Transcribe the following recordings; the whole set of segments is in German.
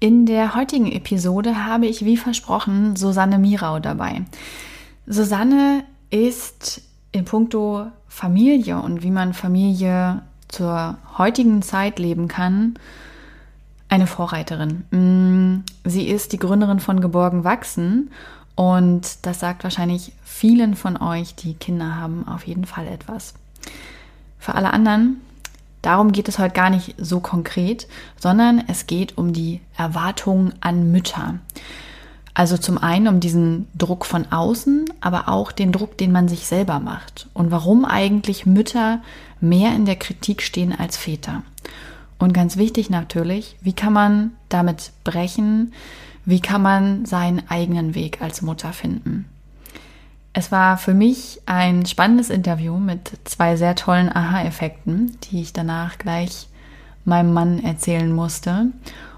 In der heutigen Episode habe ich wie versprochen Susanne Mirau dabei. Susanne ist in puncto Familie und wie man Familie zur heutigen Zeit leben kann, eine Vorreiterin. Mm, sie ist die Gründerin von Geborgen Wachsen und das sagt wahrscheinlich vielen von euch, die Kinder haben, auf jeden Fall etwas. Für alle anderen, darum geht es heute gar nicht so konkret, sondern es geht um die Erwartungen an Mütter. Also zum einen um diesen Druck von außen, aber auch den Druck, den man sich selber macht. Und warum eigentlich Mütter mehr in der Kritik stehen als Väter. Und ganz wichtig natürlich, wie kann man damit brechen? Wie kann man seinen eigenen Weg als Mutter finden? Es war für mich ein spannendes Interview mit zwei sehr tollen Aha-Effekten, die ich danach gleich meinem Mann erzählen musste.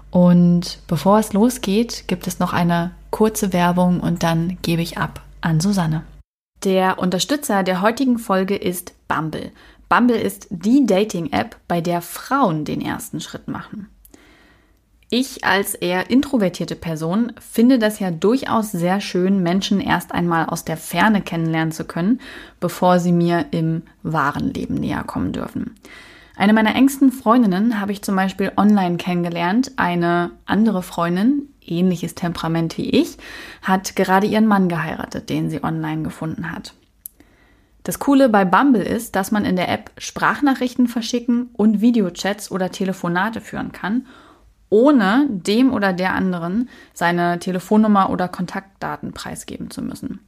Und bevor es losgeht, gibt es noch eine kurze Werbung und dann gebe ich ab an Susanne. Der Unterstützer der heutigen Folge ist Bumble. Bumble ist die Dating-App, bei der Frauen den ersten Schritt machen. Ich als eher introvertierte Person finde das ja durchaus sehr schön, Menschen erst einmal aus der Ferne kennenlernen zu können, bevor sie mir im wahren Leben näher kommen dürfen. Eine meiner engsten Freundinnen habe ich zum Beispiel online kennengelernt. Eine andere Freundin, ähnliches Temperament wie ich, hat gerade ihren Mann geheiratet, den sie online gefunden hat. Das Coole bei Bumble ist, dass man in der App Sprachnachrichten verschicken und Videochats oder Telefonate führen kann, ohne dem oder der anderen seine Telefonnummer oder Kontaktdaten preisgeben zu müssen.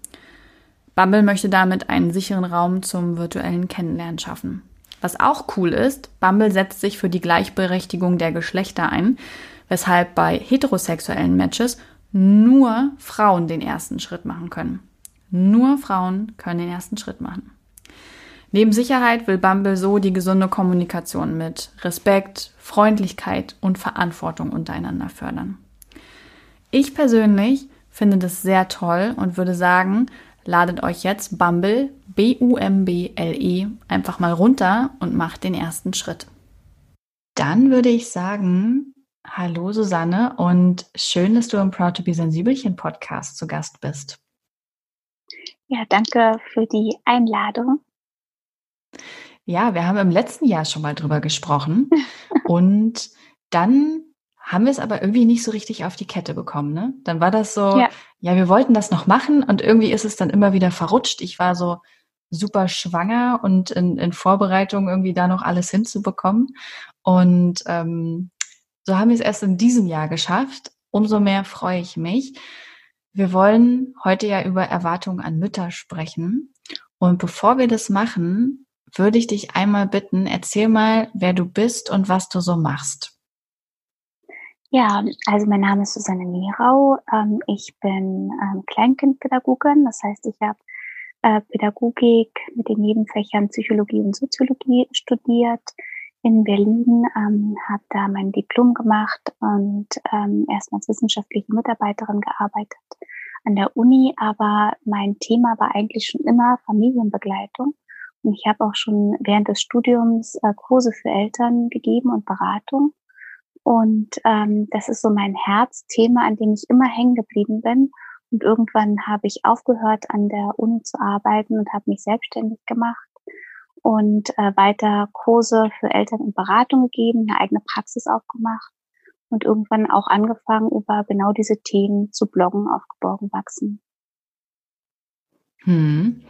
Bumble möchte damit einen sicheren Raum zum virtuellen Kennenlernen schaffen. Was auch cool ist, Bumble setzt sich für die Gleichberechtigung der Geschlechter ein, weshalb bei heterosexuellen Matches nur Frauen den ersten Schritt machen können. Nur Frauen können den ersten Schritt machen. Neben Sicherheit will Bumble so die gesunde Kommunikation mit Respekt, Freundlichkeit und Verantwortung untereinander fördern. Ich persönlich finde das sehr toll und würde sagen, ladet euch jetzt Bumble, B-U-M-B-L-E, einfach mal runter und macht den ersten Schritt. Dann würde ich sagen, hallo Susanne und schön, dass du im Proud to be Sensibelchen Podcast zu Gast bist. Ja, danke für die Einladung. Ja, wir haben im letzten Jahr schon mal drüber gesprochen und dann haben wir es aber irgendwie nicht so richtig auf die Kette bekommen. Ne? Dann war das so, ja. ja, wir wollten das noch machen und irgendwie ist es dann immer wieder verrutscht. Ich war so super schwanger und in, in Vorbereitung irgendwie da noch alles hinzubekommen. Und ähm, so haben wir es erst in diesem Jahr geschafft. Umso mehr freue ich mich. Wir wollen heute ja über Erwartungen an Mütter sprechen. Und bevor wir das machen, würde ich dich einmal bitten, erzähl mal, wer du bist und was du so machst. Ja, also mein Name ist Susanne Nierau. Ähm, ich bin ähm, Kleinkindpädagogin, das heißt, ich habe äh, Pädagogik mit den Nebenfächern Psychologie und Soziologie studiert in Berlin, ähm, habe da mein Diplom gemacht und ähm, erstmal als wissenschaftliche Mitarbeiterin gearbeitet an der Uni, aber mein Thema war eigentlich schon immer Familienbegleitung. Ich habe auch schon während des Studiums äh, Kurse für Eltern gegeben und Beratung. Und ähm, das ist so mein Herzthema, an dem ich immer hängen geblieben bin. Und irgendwann habe ich aufgehört, an der Uni zu arbeiten und habe mich selbstständig gemacht und äh, weiter Kurse für Eltern und Beratung gegeben, eine eigene Praxis aufgemacht und irgendwann auch angefangen, über genau diese Themen zu bloggen auf Geborgen wachsen. Hm.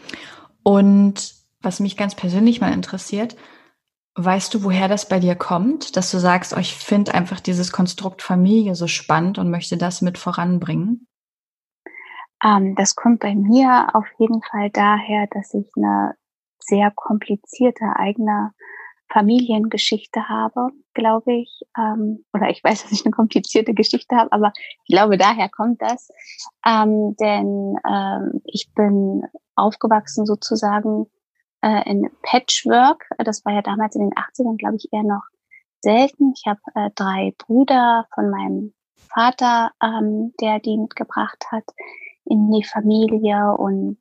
Und was mich ganz persönlich mal interessiert, weißt du, woher das bei dir kommt, dass du sagst, oh, ich finde einfach dieses Konstrukt Familie so spannend und möchte das mit voranbringen? Ähm, das kommt bei mir auf jeden Fall daher, dass ich eine sehr komplizierte eigene Familiengeschichte habe, glaube ich. Ähm, oder ich weiß, dass ich eine komplizierte Geschichte habe, aber ich glaube, daher kommt das. Ähm, denn ähm, ich bin aufgewachsen sozusagen äh, in Patchwork. Das war ja damals in den 80ern, glaube ich, eher noch selten. Ich habe äh, drei Brüder von meinem Vater, ähm, der die mitgebracht hat in die Familie und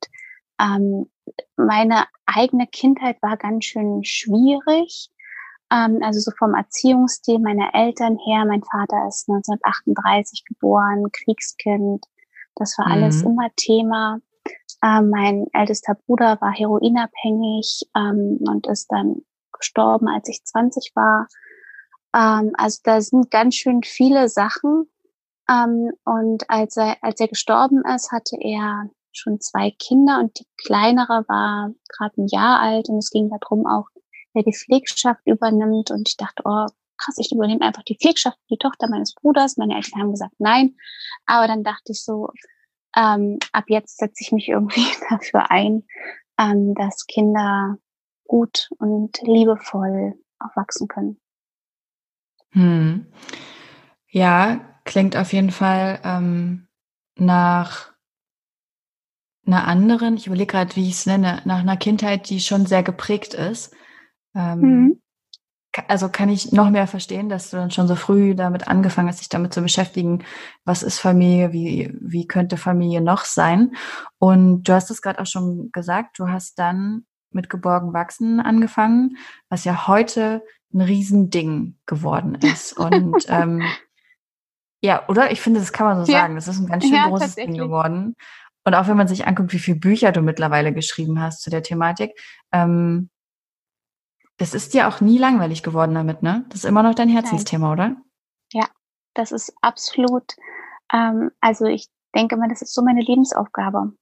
ähm, meine eigene Kindheit war ganz schön schwierig. Ähm, also so vom Erziehungsstil meiner Eltern her. Mein Vater ist 1938 geboren, Kriegskind. Das war alles mhm. immer Thema. Ähm, mein ältester Bruder war heroinabhängig ähm, und ist dann gestorben, als ich 20 war. Ähm, also da sind ganz schön viele Sachen. Ähm, und als er, als er gestorben ist, hatte er schon zwei Kinder und die kleinere war gerade ein Jahr alt und es ging darum auch, wer die Pflegschaft übernimmt und ich dachte, oh krass, ich übernehme einfach die Pflegschaft die Tochter meines Bruders. Meine Eltern haben gesagt nein, aber dann dachte ich so, ähm, ab jetzt setze ich mich irgendwie dafür ein, ähm, dass Kinder gut und liebevoll aufwachsen können. Hm. Ja, klingt auf jeden Fall ähm, nach einer anderen, ich überlege gerade, wie ich es nenne, nach einer Kindheit, die schon sehr geprägt ist. Ähm, mhm. Also kann ich noch mehr verstehen, dass du dann schon so früh damit angefangen hast, dich damit zu beschäftigen, was ist Familie, wie, wie könnte Familie noch sein. Und du hast es gerade auch schon gesagt, du hast dann mit Geborgen Wachsen angefangen, was ja heute ein Riesending geworden ist. Und ähm, ja, oder? Ich finde, das kann man so ja. sagen. Das ist ein ganz schön ja, großes Ding geworden. Und auch wenn man sich anguckt, wie viele Bücher du mittlerweile geschrieben hast zu der Thematik, ähm, das ist dir auch nie langweilig geworden damit, ne? Das ist immer noch dein Herzensthema, Nein. oder? Ja, das ist absolut, ähm, also ich denke mal, das ist so meine Lebensaufgabe.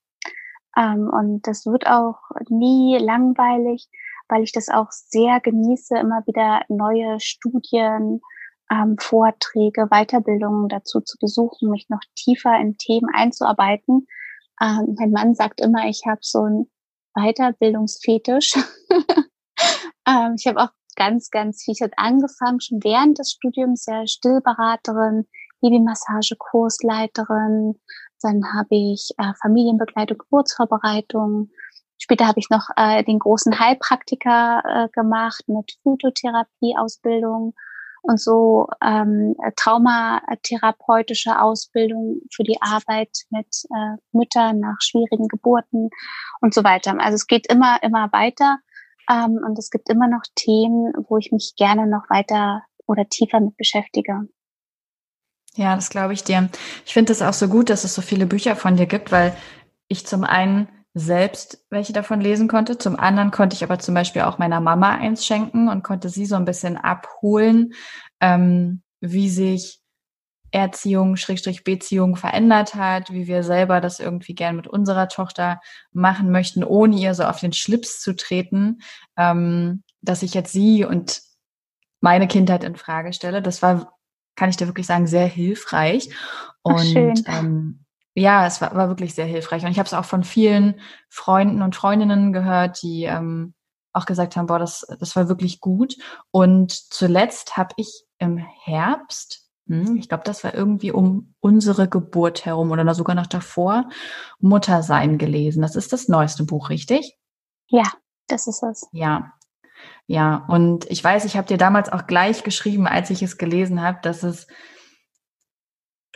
Ähm, und das wird auch nie langweilig, weil ich das auch sehr genieße, immer wieder neue Studien, ähm, Vorträge, Weiterbildungen dazu zu besuchen, mich noch tiefer in Themen einzuarbeiten ähm, mein Mann sagt immer, ich habe so einen Weiterbildungsfetisch. ähm, ich habe auch ganz, ganz viel. Ich habe angefangen, schon während des Studiums, ja, Stillberaterin, Babymassage-Kursleiterin. Dann habe ich äh, Familienbegleitung, Geburtsvorbereitung. Später habe ich noch äh, den großen Heilpraktiker äh, gemacht mit Phytotherapie-Ausbildung und so ähm, traumatherapeutische Ausbildung für die Arbeit mit äh, Müttern nach schwierigen Geburten und so weiter. Also es geht immer, immer weiter ähm, und es gibt immer noch Themen, wo ich mich gerne noch weiter oder tiefer mit beschäftige. Ja, das glaube ich dir. Ich finde es auch so gut, dass es so viele Bücher von dir gibt, weil ich zum einen selbst welche davon lesen konnte. Zum anderen konnte ich aber zum Beispiel auch meiner Mama eins schenken und konnte sie so ein bisschen abholen, ähm, wie sich Erziehung, Schrägstrich Beziehung verändert hat, wie wir selber das irgendwie gern mit unserer Tochter machen möchten, ohne ihr so auf den Schlips zu treten, ähm, dass ich jetzt sie und meine Kindheit in Frage stelle. Das war, kann ich dir wirklich sagen, sehr hilfreich. Und Ach, ähm, ja, es war, war wirklich sehr hilfreich. Und ich habe es auch von vielen Freunden und Freundinnen gehört, die ähm, auch gesagt haben, boah, das, das war wirklich gut. Und zuletzt habe ich im Herbst, ich glaube, das war irgendwie um unsere Geburt herum oder sogar noch davor, Muttersein gelesen. Das ist das neueste Buch, richtig? Ja, das ist es. Ja. Ja, und ich weiß, ich habe dir damals auch gleich geschrieben, als ich es gelesen habe, dass es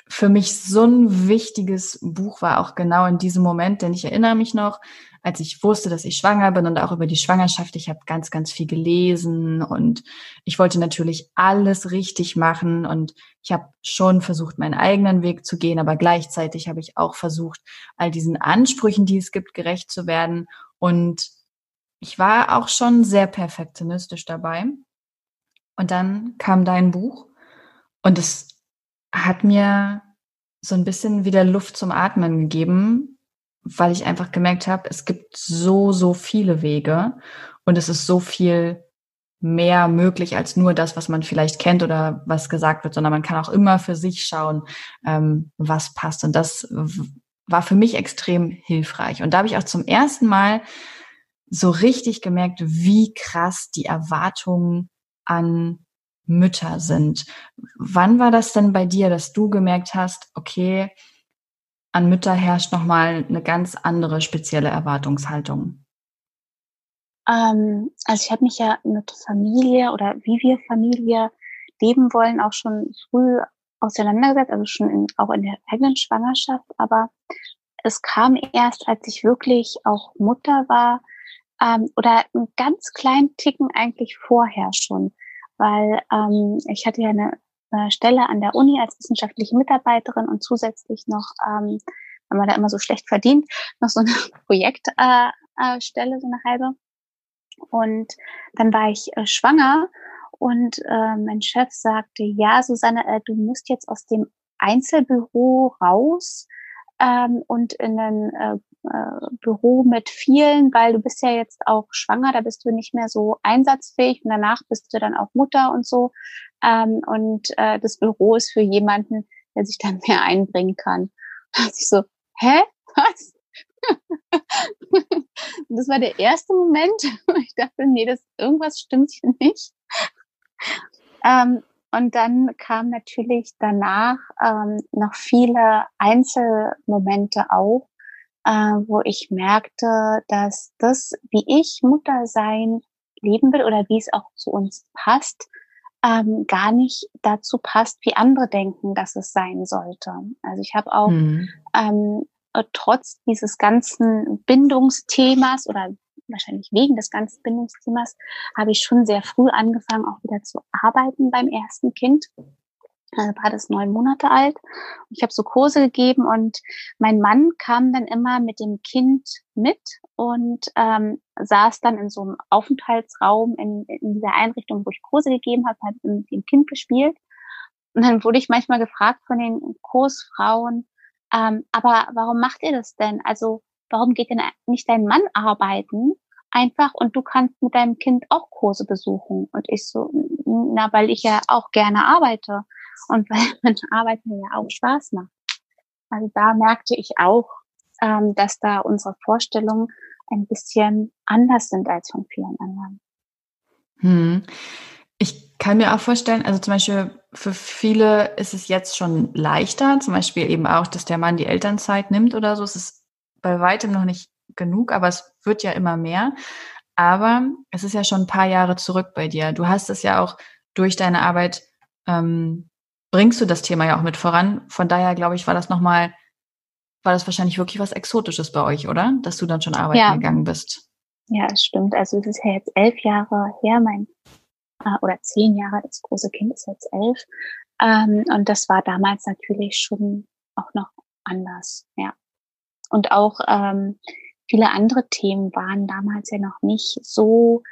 für mich so ein wichtiges Buch war, auch genau in diesem Moment, denn ich erinnere mich noch, als ich wusste, dass ich schwanger bin und auch über die Schwangerschaft, ich habe ganz, ganz viel gelesen und ich wollte natürlich alles richtig machen und ich habe schon versucht, meinen eigenen Weg zu gehen, aber gleichzeitig habe ich auch versucht, all diesen Ansprüchen, die es gibt, gerecht zu werden und ich war auch schon sehr perfektionistisch dabei. Und dann kam dein Buch und es hat mir so ein bisschen wieder Luft zum Atmen gegeben, weil ich einfach gemerkt habe, es gibt so, so viele Wege und es ist so viel mehr möglich als nur das, was man vielleicht kennt oder was gesagt wird, sondern man kann auch immer für sich schauen, ähm, was passt. Und das war für mich extrem hilfreich. Und da habe ich auch zum ersten Mal so richtig gemerkt, wie krass die Erwartungen an Mütter sind. Wann war das denn bei dir, dass du gemerkt hast, okay, an Mütter herrscht nochmal eine ganz andere spezielle Erwartungshaltung? Ähm, also ich habe mich ja mit Familie oder wie wir Familie leben wollen auch schon früh auseinandergesetzt, also schon in, auch in der eigenen Schwangerschaft. Aber es kam erst, als ich wirklich auch Mutter war ähm, oder einen ganz kleinen Ticken eigentlich vorher schon weil ähm, ich hatte ja eine, eine Stelle an der Uni als wissenschaftliche Mitarbeiterin und zusätzlich noch, ähm, wenn man da immer so schlecht verdient, noch so eine Projektstelle, äh, äh, so eine halbe. Und dann war ich äh, schwanger und äh, mein Chef sagte, ja, Susanne, äh, du musst jetzt aus dem Einzelbüro raus ähm, und in ein äh, äh, Büro mit vielen, weil du bist ja jetzt auch schwanger, da bist du nicht mehr so einsatzfähig und danach bist du dann auch Mutter und so. Ähm, und äh, das Büro ist für jemanden, der sich dann mehr einbringen kann. Da ich so, hä? Was? das war der erste Moment, wo ich dachte, nee, das irgendwas stimmt hier nicht. Ähm, und dann kam natürlich danach ähm, noch viele Einzelmomente auch, äh, wo ich merkte, dass das, wie ich Mutter sein leben will oder wie es auch zu uns passt, ähm, gar nicht dazu passt, wie andere denken, dass es sein sollte. Also ich habe auch mhm. ähm, trotz dieses ganzen Bindungsthemas oder wahrscheinlich wegen des ganzen Bindungsthemas, habe ich schon sehr früh angefangen, auch wieder zu arbeiten beim ersten Kind äh, war das neun Monate alt. Ich habe so Kurse gegeben und mein Mann kam dann immer mit dem Kind mit und ähm, saß dann in so einem Aufenthaltsraum in, in dieser Einrichtung, wo ich Kurse gegeben habe, hat mit dem Kind gespielt. Und dann wurde ich manchmal gefragt von den Kursfrauen, ähm, aber warum macht ihr das denn? Also warum geht denn nicht dein Mann arbeiten? Einfach und du kannst mit deinem Kind auch Kurse besuchen. Und ich so, na, weil ich ja auch gerne arbeite und weil mein Arbeiten ja auch Spaß macht. Also da merkte ich auch, ähm, dass da unsere Vorstellungen ein bisschen anders sind als von vielen anderen. Hm. Ich kann mir auch vorstellen, also zum Beispiel für viele ist es jetzt schon leichter, zum Beispiel eben auch, dass der Mann die Elternzeit nimmt oder so. Es ist bei weitem noch nicht genug, aber es wird ja immer mehr. Aber es ist ja schon ein paar Jahre zurück bei dir. Du hast es ja auch durch deine Arbeit ähm, bringst du das Thema ja auch mit voran. Von daher glaube ich, war das nochmal, war das wahrscheinlich wirklich was Exotisches bei euch, oder? Dass du dann schon arbeiten ja. gegangen bist. Ja, es stimmt. Also es ist ja jetzt elf Jahre her, mein äh, oder zehn Jahre, das große Kind ist jetzt elf. Ähm, und das war damals natürlich schon auch noch anders, ja. Und auch ähm, viele andere Themen waren damals ja noch nicht so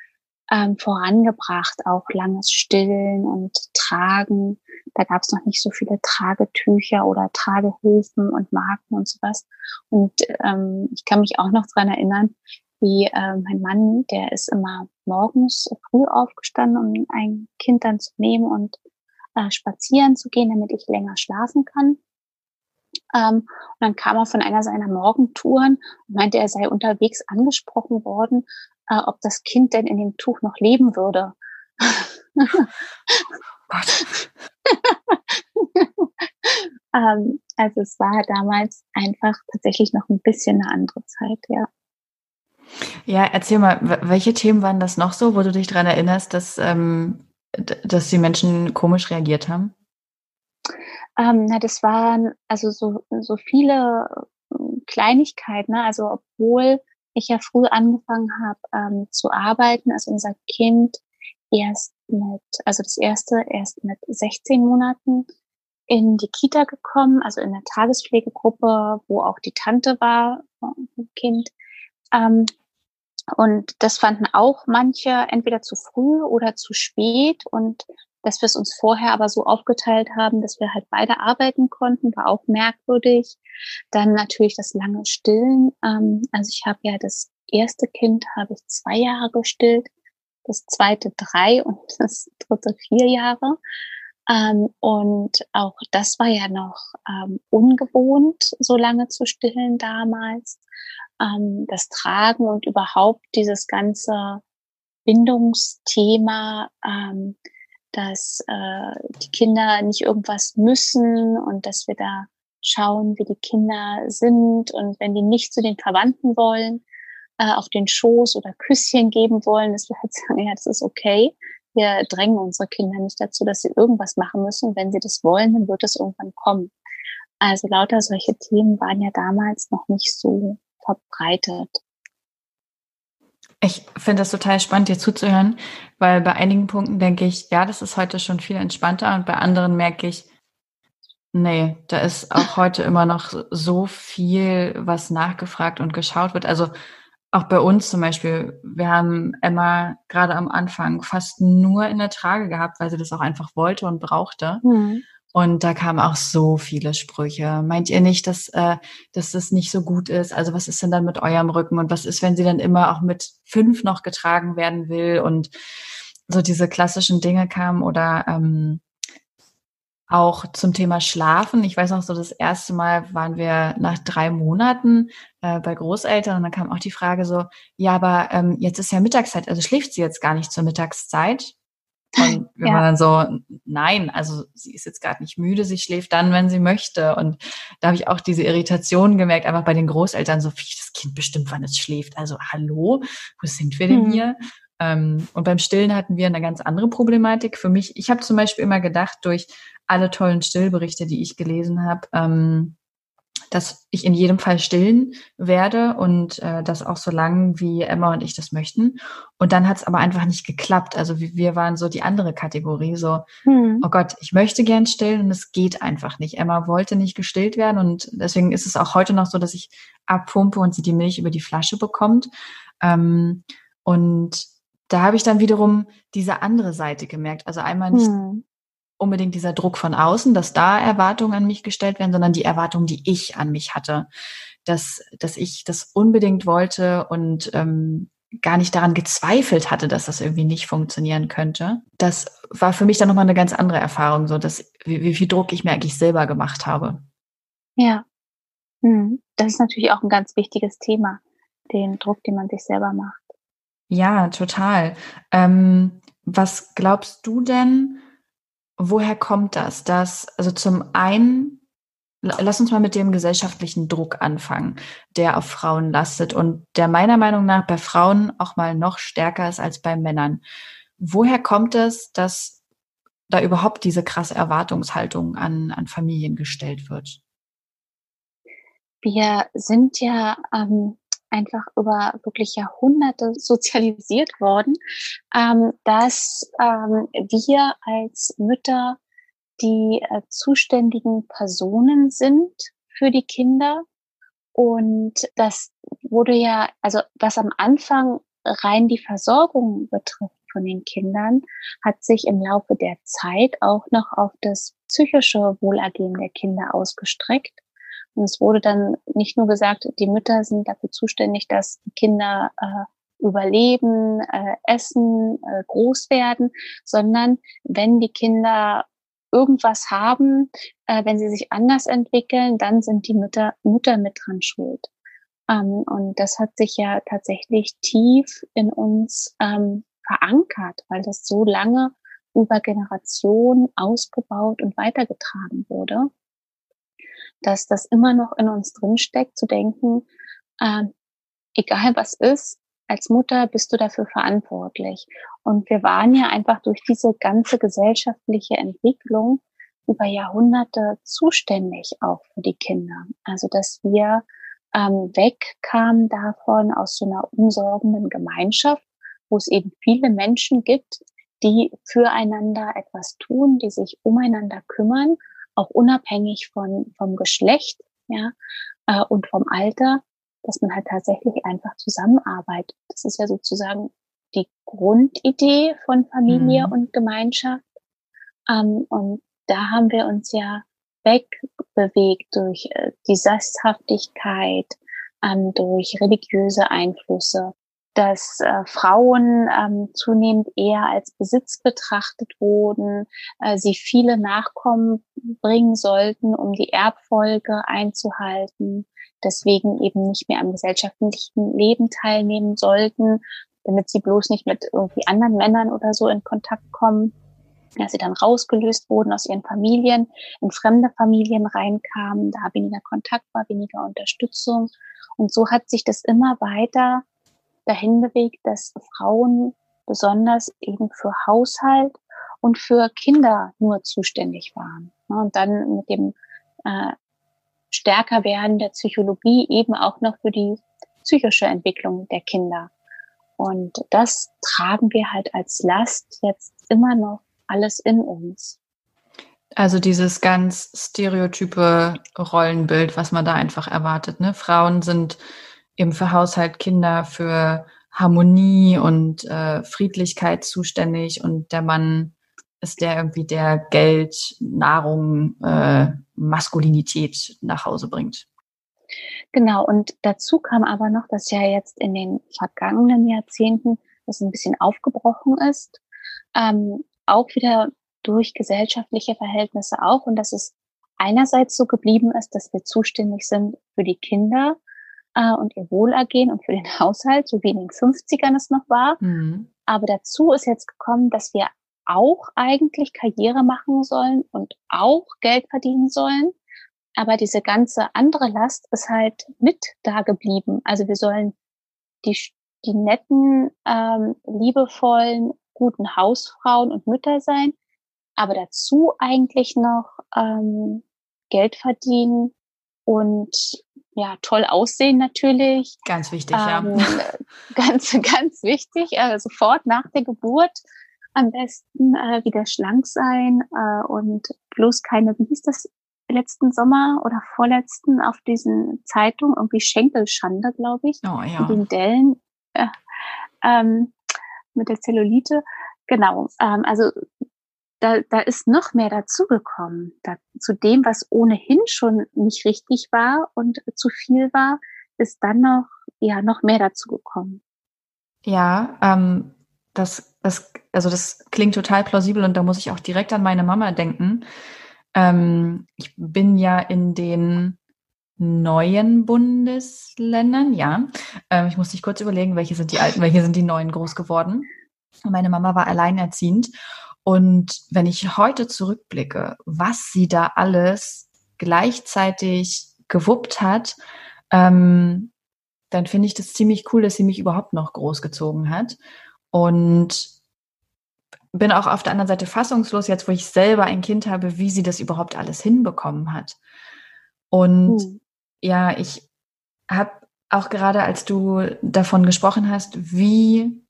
ähm, vorangebracht, auch langes Stillen und Tragen. Da gab es noch nicht so viele Tragetücher oder Tragehilfen und Marken und sowas. Und ähm, ich kann mich auch noch dran erinnern, wie äh, mein Mann, der ist immer morgens früh aufgestanden, um ein Kind dann zu nehmen und äh, spazieren zu gehen, damit ich länger schlafen kann. Ähm, und dann kam er von einer seiner Morgentouren und meinte, er sei unterwegs angesprochen worden, äh, ob das Kind denn in dem Tuch noch leben würde. ähm, also es war damals einfach tatsächlich noch ein bisschen eine andere Zeit, ja. Ja, erzähl mal, welche Themen waren das noch so, wo du dich daran erinnerst, dass, ähm, dass die Menschen komisch reagiert haben? Ähm, na, das waren also so, so viele Kleinigkeiten, ne? also obwohl ich ja früh angefangen habe ähm, zu arbeiten, also unser Kind erst mit, also das erste erst mit 16 Monaten in die Kita gekommen, also in der Tagespflegegruppe, wo auch die Tante war vom Kind. Ähm, und das fanden auch manche entweder zu früh oder zu spät. Und dass wir es uns vorher aber so aufgeteilt haben, dass wir halt beide arbeiten konnten, war auch merkwürdig. Dann natürlich das lange Stillen. Ähm, also ich habe ja das erste Kind habe ich zwei Jahre gestillt, das zweite drei und das dritte vier Jahre. Ähm, und auch das war ja noch ähm, ungewohnt, so lange zu stillen damals. Ähm, das Tragen und überhaupt dieses ganze Bindungsthema, ähm, dass äh, die Kinder nicht irgendwas müssen und dass wir da schauen, wie die Kinder sind und wenn die nicht zu den Verwandten wollen, äh, auf den Schoß oder Küsschen geben wollen, dass wir halt sagen, ja, das ist okay. Wir drängen unsere Kinder nicht dazu, dass sie irgendwas machen müssen. Wenn sie das wollen, dann wird es irgendwann kommen. Also lauter solche Themen waren ja damals noch nicht so verbreitet. Ich finde das total spannend, dir zuzuhören, weil bei einigen Punkten denke ich, ja, das ist heute schon viel entspannter und bei anderen merke ich, nee, da ist auch heute immer noch so viel, was nachgefragt und geschaut wird. Also auch bei uns zum Beispiel, wir haben Emma gerade am Anfang fast nur in der Trage gehabt, weil sie das auch einfach wollte und brauchte. Mhm. Und da kamen auch so viele Sprüche. Meint ihr nicht, dass, äh, dass das nicht so gut ist? Also was ist denn dann mit eurem Rücken? Und was ist, wenn sie dann immer auch mit fünf noch getragen werden will? Und so diese klassischen Dinge kamen oder ähm, auch zum Thema Schlafen. Ich weiß noch so, das erste Mal waren wir nach drei Monaten äh, bei Großeltern und dann kam auch die Frage so, ja, aber ähm, jetzt ist ja Mittagszeit, also schläft sie jetzt gar nicht zur Mittagszeit? Und wir ja. waren dann so, nein, also sie ist jetzt gerade nicht müde, sie schläft dann, wenn sie möchte. Und da habe ich auch diese Irritation gemerkt, einfach bei den Großeltern, so wie das Kind bestimmt, wann es schläft. Also hallo, wo sind wir denn hm. hier? Ähm, und beim Stillen hatten wir eine ganz andere Problematik. Für mich, ich habe zum Beispiel immer gedacht, durch alle tollen Stillberichte, die ich gelesen habe, ähm, dass ich in jedem Fall stillen werde und äh, das auch so lang, wie Emma und ich das möchten. Und dann hat es aber einfach nicht geklappt. Also wir waren so die andere Kategorie, so, hm. oh Gott, ich möchte gern stillen und es geht einfach nicht. Emma wollte nicht gestillt werden und deswegen ist es auch heute noch so, dass ich abpumpe und sie die Milch über die Flasche bekommt. Ähm, und da habe ich dann wiederum diese andere Seite gemerkt. Also einmal nicht hm unbedingt dieser Druck von außen, dass da Erwartungen an mich gestellt werden, sondern die Erwartungen, die ich an mich hatte, dass, dass ich das unbedingt wollte und ähm, gar nicht daran gezweifelt hatte, dass das irgendwie nicht funktionieren könnte. Das war für mich dann nochmal eine ganz andere Erfahrung, so dass wie, wie viel Druck ich mir eigentlich selber gemacht habe. Ja, hm. das ist natürlich auch ein ganz wichtiges Thema, den Druck, den man sich selber macht. Ja, total. Ähm, was glaubst du denn, woher kommt das? Dass, also zum einen, lass uns mal mit dem gesellschaftlichen Druck anfangen, der auf Frauen lastet und der meiner Meinung nach bei Frauen auch mal noch stärker ist als bei Männern. Woher kommt es, dass da überhaupt diese krasse Erwartungshaltung an, an Familien gestellt wird? Wir sind ja ähm, einfach über wirklich Jahrhunderte sozialisiert worden, ähm, dass ähm, wir als Mütter die äh, zuständigen Personen sind für die Kinder. Und das wurde ja, also was am Anfang rein die Versorgung betrifft von den Kindern, hat sich im Laufe der Zeit auch noch auf das psychische Wohlergehen der Kinder ausgestreckt. Und es wurde dann nicht nur gesagt, die Mütter sind dafür zuständig, dass die Kinder äh, überleben, äh, essen, äh, groß werden, sondern wenn die Kinder irgendwas haben, äh, wenn sie sich anders entwickeln, dann sind die Mütter, Mütter mit dran schuld. Ähm, und das hat sich ja tatsächlich tief in uns ähm, verankert, weil das so lange über Generationen ausgebaut und weitergetragen wurde dass das immer noch in uns drinsteckt, zu denken, äh, egal was ist, als Mutter bist du dafür verantwortlich. Und wir waren ja einfach durch diese ganze gesellschaftliche Entwicklung über Jahrhunderte zuständig auch für die Kinder. Also dass wir ähm, wegkamen davon aus so einer umsorgenden Gemeinschaft, wo es eben viele Menschen gibt, die füreinander etwas tun, die sich umeinander kümmern auch unabhängig von, vom Geschlecht, ja, äh, und vom Alter, dass man halt tatsächlich einfach zusammenarbeitet. Das ist ja sozusagen die Grundidee von Familie mhm. und Gemeinschaft. Ähm, und da haben wir uns ja wegbewegt durch äh, die Sesshaftigkeit, ähm, durch religiöse Einflüsse, dass äh, Frauen ähm, zunehmend eher als Besitz betrachtet wurden, äh, sie viele Nachkommen bringen sollten, um die Erbfolge einzuhalten, deswegen eben nicht mehr am gesellschaftlichen Leben teilnehmen sollten, damit sie bloß nicht mit irgendwie anderen Männern oder so in Kontakt kommen dass sie dann rausgelöst wurden aus ihren Familien, in fremde Familien reinkamen, da weniger Kontakt war, weniger Unterstützung. Und so hat sich das immer weiter dahin bewegt, dass Frauen besonders eben für Haushalt und für Kinder nur zuständig waren. Und dann mit dem äh, stärker werden der Psychologie eben auch noch für die psychische Entwicklung der Kinder. Und das tragen wir halt als Last jetzt immer noch alles in uns. Also dieses ganz stereotype Rollenbild, was man da einfach erwartet. Ne? Frauen sind eben für Haushalt, Kinder, für Harmonie und äh, Friedlichkeit zuständig und der Mann ist der irgendwie der Geld, Nahrung, äh, Maskulinität nach Hause bringt. Genau, und dazu kam aber noch, dass ja jetzt in den vergangenen Jahrzehnten das ein bisschen aufgebrochen ist. Ähm, auch wieder durch gesellschaftliche Verhältnisse auch und dass es einerseits so geblieben ist, dass wir zuständig sind für die Kinder äh, und ihr Wohlergehen und für den Haushalt, so wie in den 50ern es noch war. Mhm. Aber dazu ist jetzt gekommen, dass wir auch eigentlich Karriere machen sollen und auch Geld verdienen sollen. Aber diese ganze andere Last ist halt mit da geblieben. Also wir sollen die, die netten, ähm, liebevollen, guten Hausfrauen und Mütter sein, aber dazu eigentlich noch ähm, Geld verdienen und ja, toll aussehen natürlich. Ganz wichtig, ähm, ja. Ganz, ganz wichtig. Äh, sofort nach der Geburt am besten äh, wieder schlank sein äh, und bloß keine, wie hieß das letzten Sommer oder vorletzten auf diesen Zeitungen, irgendwie Schenkelschande, glaube ich. Oh, ja. Mit den Dellen. Äh, ähm, mit der Zellulite. Genau, ähm, also da, da ist noch mehr dazugekommen. Da, zu dem, was ohnehin schon nicht richtig war und zu viel war, ist dann noch, ja, noch mehr dazugekommen. Ja, ähm, das, das, also das klingt total plausibel und da muss ich auch direkt an meine Mama denken. Ähm, ich bin ja in den neuen Bundesländern, ja. Ähm, ich muss dich kurz überlegen, welche sind die alten, welche sind die neuen groß geworden. Meine Mama war alleinerziehend. Und wenn ich heute zurückblicke, was sie da alles gleichzeitig gewuppt hat, ähm, dann finde ich das ziemlich cool, dass sie mich überhaupt noch großgezogen hat. Und bin auch auf der anderen Seite fassungslos, jetzt wo ich selber ein Kind habe, wie sie das überhaupt alles hinbekommen hat. Und hm. ja, ich habe auch gerade, als du davon gesprochen hast, wie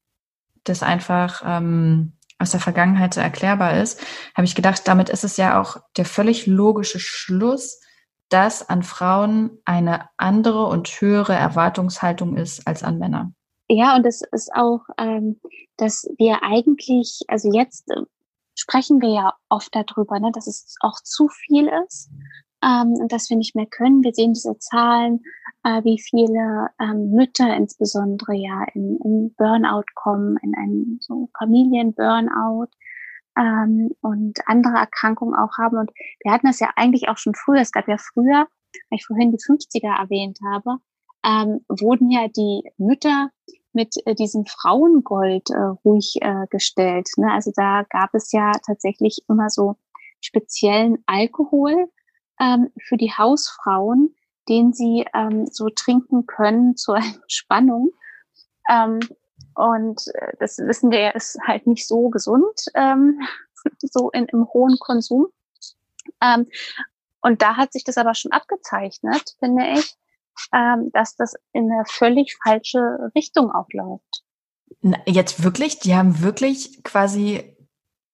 das einfach ähm, aus der Vergangenheit so erklärbar ist, habe ich gedacht, damit ist es ja auch der völlig logische Schluss, dass an Frauen eine andere und höhere Erwartungshaltung ist als an Männer. Ja, und es ist auch, ähm, dass wir eigentlich, also jetzt äh, sprechen wir ja oft darüber, ne, dass es auch zu viel ist ähm, und dass wir nicht mehr können. Wir sehen diese Zahlen, äh, wie viele ähm, Mütter insbesondere ja in, in Burnout kommen, in einen so Familien-Burnout ähm, und andere Erkrankungen auch haben. Und wir hatten das ja eigentlich auch schon früher. Es gab ja früher, weil ich vorhin die 50er erwähnt habe, ähm, wurden ja die Mütter mit äh, diesem Frauengold äh, ruhig äh, gestellt. Ne? Also da gab es ja tatsächlich immer so speziellen Alkohol, ähm, für die Hausfrauen, den sie ähm, so trinken können zur Entspannung. Ähm, und äh, das wissen wir ja, ist halt nicht so gesund, ähm, so in, im hohen Konsum. Ähm, und da hat sich das aber schon abgezeichnet, finde ich, ähm, dass das in eine völlig falsche Richtung auch läuft. Jetzt wirklich? Die haben wirklich quasi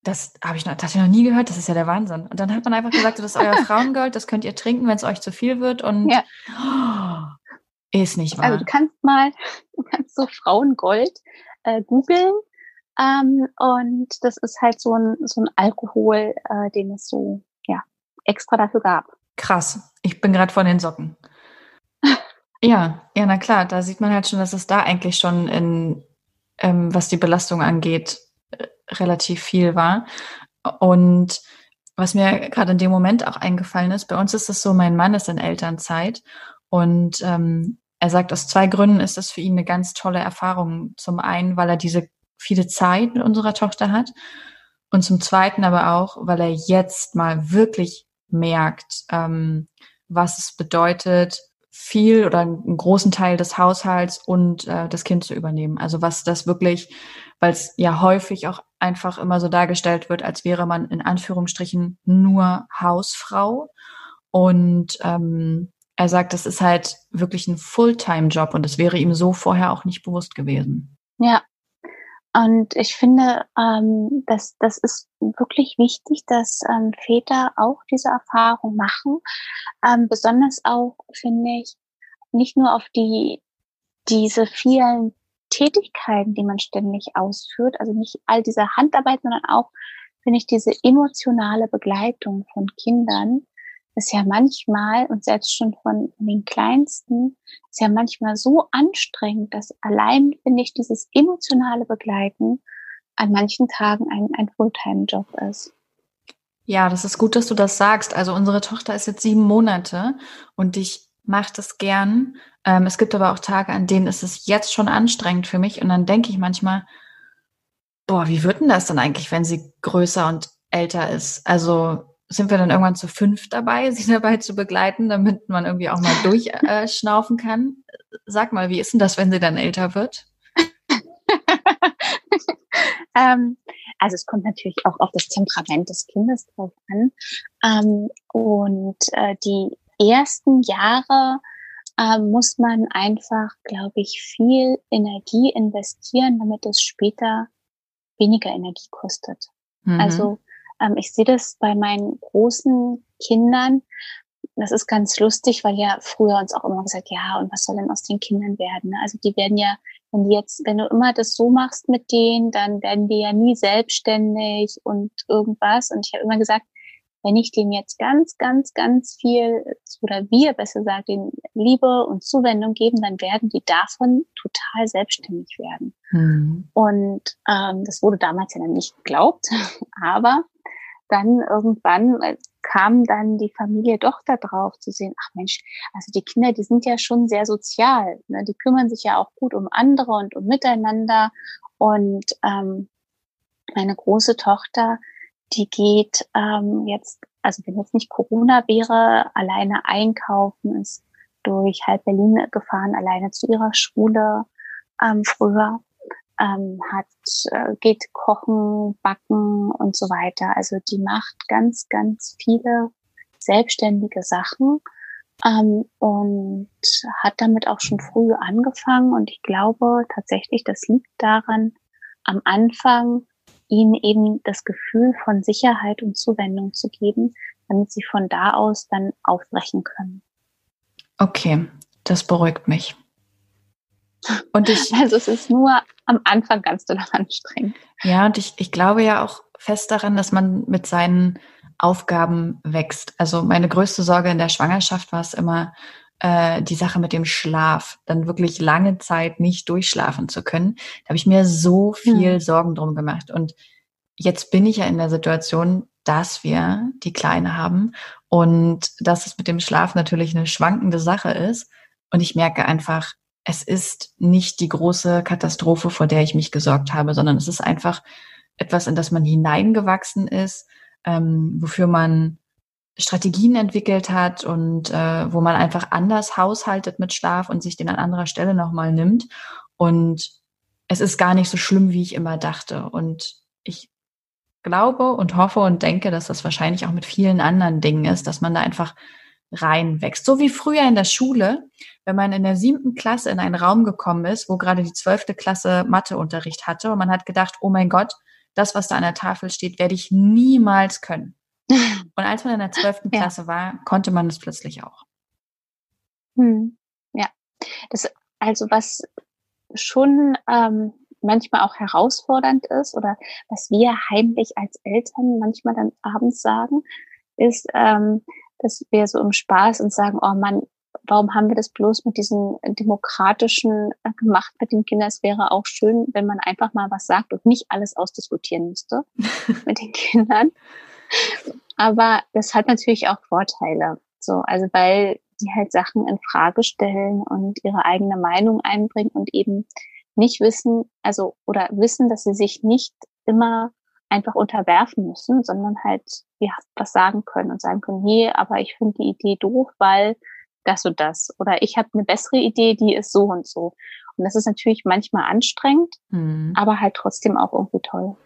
das habe ich noch, das ich noch nie gehört, das ist ja der Wahnsinn. Und dann hat man einfach gesagt, das ist euer Frauengold, das könnt ihr trinken, wenn es euch zu viel wird und ja. oh, ist nicht wahr. Also du kannst mal, du kannst so Frauengold äh, googeln Ähm, und das ist halt so ein, so ein Alkohol, äh, den es so ja, extra dafür gab. Krass. Ich bin gerade von den Socken. ja, ja, na klar, da sieht man halt schon, dass es da eigentlich schon in, ähm, was die Belastung angeht, relativ viel war. Und was mir gerade in dem Moment auch eingefallen ist, bei uns ist es so, mein Mann ist in Elternzeit und ähm, er sagt, aus zwei Gründen ist das für ihn eine ganz tolle Erfahrung. Zum einen, weil er diese viele Zeit mit unserer Tochter hat und zum zweiten aber auch, weil er jetzt mal wirklich merkt, ähm, was es bedeutet, viel oder einen großen Teil des Haushalts und äh, das Kind zu übernehmen. Also was das wirklich, weil es ja häufig auch einfach immer so dargestellt wird, als wäre man in Anführungsstrichen nur Hausfrau. Und ähm, er sagt, das ist halt wirklich ein Fulltime-Job und das wäre ihm so vorher auch nicht bewusst gewesen. Ja, und ich finde, ähm, dass das ist wirklich wichtig, dass ähm, Väter auch diese Erfahrung machen. Ähm, besonders auch finde ich nicht nur auf die diese vielen Tätigkeiten, die man ständig ausführt, also nicht all diese Handarbeit, sondern auch finde ich diese emotionale Begleitung von Kindern ist ja manchmal, und selbst schon von den Kleinsten, ist ja manchmal so anstrengend, dass allein, finde ich, dieses emotionale Begleiten an manchen Tagen ein, ein Fulltime-Job ist. Ja, das ist gut, dass du das sagst. Also unsere Tochter ist jetzt sieben Monate und ich mache das gern. Ähm, es gibt aber auch Tage, an denen ist es jetzt schon anstrengend für mich und dann denke ich manchmal, boah, wie wird denn das dann eigentlich, wenn sie größer und älter ist? Also sind wir dann irgendwann zu fünf dabei, sie dabei zu begleiten, damit man irgendwie auch mal durchschnaufen äh, kann. Sag mal, wie ist denn das, wenn sie dann älter wird? ähm, also es kommt natürlich auch auf das Temperament des Kindes drauf an. Ähm, und äh, die ersten Jahre äh, muss man einfach, glaube ich, viel Energie investieren, damit es später weniger Energie kostet. Mhm. Also ähm, ich sehe das bei meinen großen Kindern. Das ist ganz lustig, weil ja früher uns auch immer gesagt, ja, und was soll denn aus den Kindern werden? Ne? Also die werden ja, wenn die jetzt, wenn du immer das so machst mit denen, dann werden die ja nie selbstständig und irgendwas. Und ich habe immer gesagt, wenn ich denen jetzt ganz, ganz, ganz viel, oder wir besser gesagt, den Liebe und Zuwendung geben, dann werden die davon total selbstständig werden. Mhm. Und ähm, das wurde damals ja dann nicht geglaubt, aber dann irgendwann äh, kam dann die Familie doch da drauf zu sehen, ach Mensch, also die Kinder, die sind ja schon sehr sozial, ne? die kümmern sich ja auch gut um andere und um miteinander. Und ähm, meine große Tochter, die geht ähm, jetzt, also wenn jetzt nicht Corona wäre, alleine einkaufen, ist durch halb Berlin gefahren, alleine zu ihrer Schule ähm, früher ähm, hat, äh, geht kochen, backen und so weiter. Also die macht ganz, ganz viele selbstständige Sachen ähm, und hat damit auch schon früh angefangen. Und ich glaube tatsächlich, das liegt daran, am Anfang ihnen eben das Gefühl von Sicherheit und Zuwendung zu geben, damit sie von da aus dann aufbrechen können. Okay, das beruhigt mich. Und ich, also es ist nur am Anfang ganz doll anstrengend. Ja, und ich, ich glaube ja auch fest daran, dass man mit seinen Aufgaben wächst. Also meine größte Sorge in der Schwangerschaft war es immer, äh, die Sache mit dem Schlaf, dann wirklich lange Zeit nicht durchschlafen zu können. Da habe ich mir so viel hm. Sorgen drum gemacht. Und jetzt bin ich ja in der Situation, dass wir die Kleine haben und dass es mit dem Schlaf natürlich eine schwankende Sache ist. Und ich merke einfach, es ist nicht die große Katastrophe, vor der ich mich gesorgt habe, sondern es ist einfach etwas, in das man hineingewachsen ist, ähm, wofür man Strategien entwickelt hat und äh, wo man einfach anders haushaltet mit Schlaf und sich den an anderer Stelle nochmal nimmt. Und es ist gar nicht so schlimm, wie ich immer dachte. Und ich glaube und hoffe und denke, dass das wahrscheinlich auch mit vielen anderen Dingen ist, dass man da einfach reinwächst. So wie früher in der Schule, wenn man in der siebten Klasse in einen Raum gekommen ist, wo gerade die zwölfte Klasse Matheunterricht hatte und man hat gedacht, oh mein Gott, das, was da an der Tafel steht, werde ich niemals können. Und als man in der zwölften ja. Klasse war, konnte man es plötzlich auch. Hm. Ja, das, also was schon ähm, manchmal auch herausfordernd ist oder was wir heimlich als Eltern manchmal dann abends sagen, ist, ähm, dass wir so im Spaß uns sagen, oh Mann, warum haben wir das bloß mit diesen demokratischen äh, gemacht mit den Kindern? Es wäre auch schön, wenn man einfach mal was sagt und nicht alles ausdiskutieren müsste mit den Kindern. Aber das hat natürlich auch Vorteile. So, also weil die halt Sachen in Frage stellen und ihre eigene Meinung einbringen und eben nicht wissen, also oder wissen, dass sie sich nicht immer einfach unterwerfen müssen, sondern halt ja was sagen können und sagen können, nee, aber ich finde die Idee doof, weil das und das. Oder ich habe eine bessere Idee, die ist so und so. Und das ist natürlich manchmal anstrengend, mhm. aber halt trotzdem auch irgendwie toll.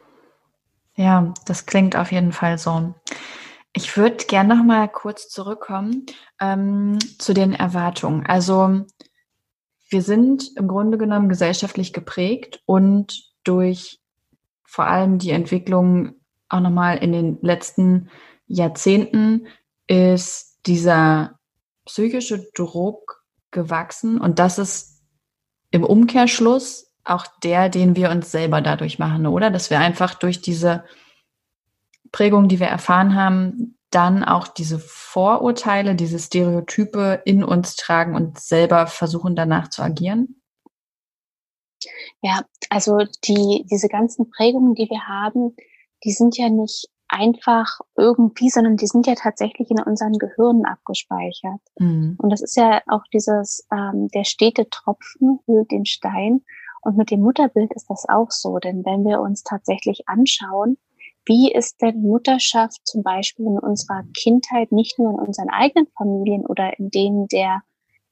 Ja, das klingt auf jeden Fall so. Ich würde gerne noch mal kurz zurückkommen ähm, zu den Erwartungen. Also wir sind im Grunde genommen gesellschaftlich geprägt und durch vor allem die Entwicklung auch nochmal in den letzten Jahrzehnten ist dieser psychische Druck gewachsen und das ist im Umkehrschluss auch der, den wir uns selber dadurch machen, oder? Dass wir einfach durch diese Prägung, die wir erfahren haben, dann auch diese Vorurteile, diese Stereotype in uns tragen und selber versuchen danach zu agieren? Ja, also die, diese ganzen Prägungen, die wir haben, die sind ja nicht einfach irgendwie, sondern die sind ja tatsächlich in unseren Gehirnen abgespeichert. Mhm. Und das ist ja auch dieses, ähm, der stete Tropfen hüllt den Stein. Und mit dem Mutterbild ist das auch so, denn wenn wir uns tatsächlich anschauen, wie ist denn Mutterschaft zum Beispiel in unserer Kindheit nicht nur in unseren eigenen Familien oder in denen der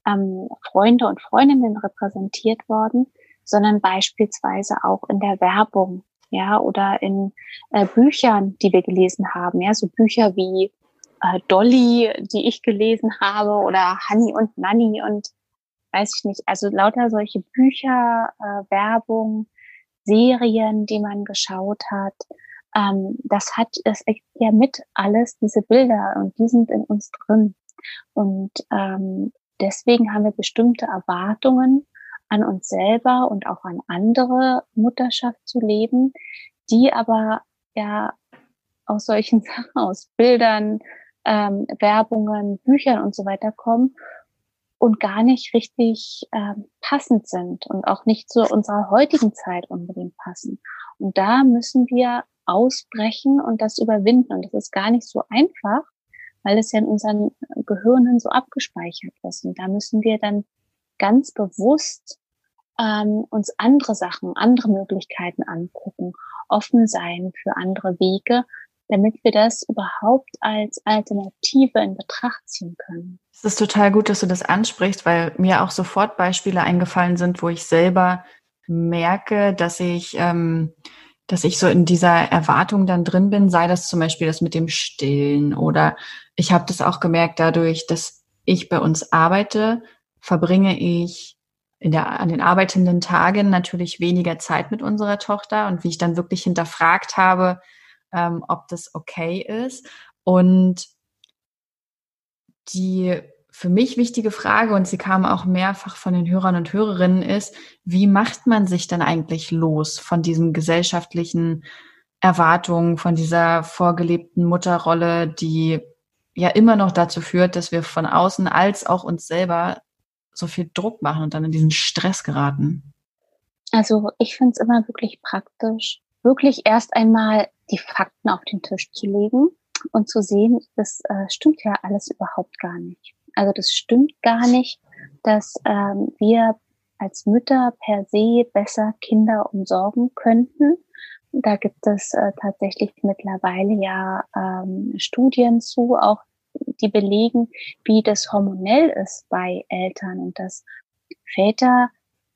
ähm, Freunde und Freundinnen repräsentiert worden, sondern beispielsweise auch in der Werbung, ja, oder in äh, Büchern, die wir gelesen haben, ja, so Bücher wie äh, Dolly, die ich gelesen habe, oder Honey und Nanny und weiß ich nicht, also lauter solche Bücher, äh, Werbung, Serien, die man geschaut hat. Ähm, das hat, das ja mit alles diese Bilder und die sind in uns drin. Und ähm, deswegen haben wir bestimmte Erwartungen an uns selber und auch an andere Mutterschaft zu leben, die aber ja aus solchen Sachen, aus Bildern, ähm, Werbungen, Büchern und so weiter kommen und gar nicht richtig ähm, passend sind und auch nicht zu unserer heutigen Zeit unbedingt passen. Und da müssen wir ausbrechen und das überwinden. Und das ist gar nicht so einfach, weil es ja in unseren Gehirnen so abgespeichert ist. Und da müssen wir dann ganz bewusst ähm, uns andere Sachen, andere Möglichkeiten angucken, offen sein für andere Wege, damit wir das überhaupt als Alternative in Betracht ziehen können. Es ist total gut, dass du das ansprichst, weil mir auch sofort Beispiele eingefallen sind, wo ich selber merke, dass ich, ähm, dass ich so in dieser Erwartung dann drin bin, sei das zum Beispiel das mit dem Stillen oder ich habe das auch gemerkt dadurch, dass ich bei uns arbeite, verbringe ich in der, an den arbeitenden Tagen natürlich weniger Zeit mit unserer Tochter und wie ich dann wirklich hinterfragt habe, ähm, ob das okay ist. Und die für mich wichtige Frage, und sie kam auch mehrfach von den Hörern und Hörerinnen, ist, wie macht man sich dann eigentlich los von diesen gesellschaftlichen Erwartungen, von dieser vorgelebten Mutterrolle, die ja immer noch dazu führt, dass wir von außen als auch uns selber so viel Druck machen und dann in diesen Stress geraten? Also ich finde es immer wirklich praktisch, wirklich erst einmal die Fakten auf den Tisch zu legen und zu sehen, das äh, stimmt ja alles überhaupt gar nicht. Also das stimmt gar nicht, dass ähm, wir als Mütter per se besser Kinder umsorgen könnten. Da gibt es äh, tatsächlich mittlerweile ja ähm, Studien zu, auch die belegen, wie das hormonell ist bei Eltern und dass Väter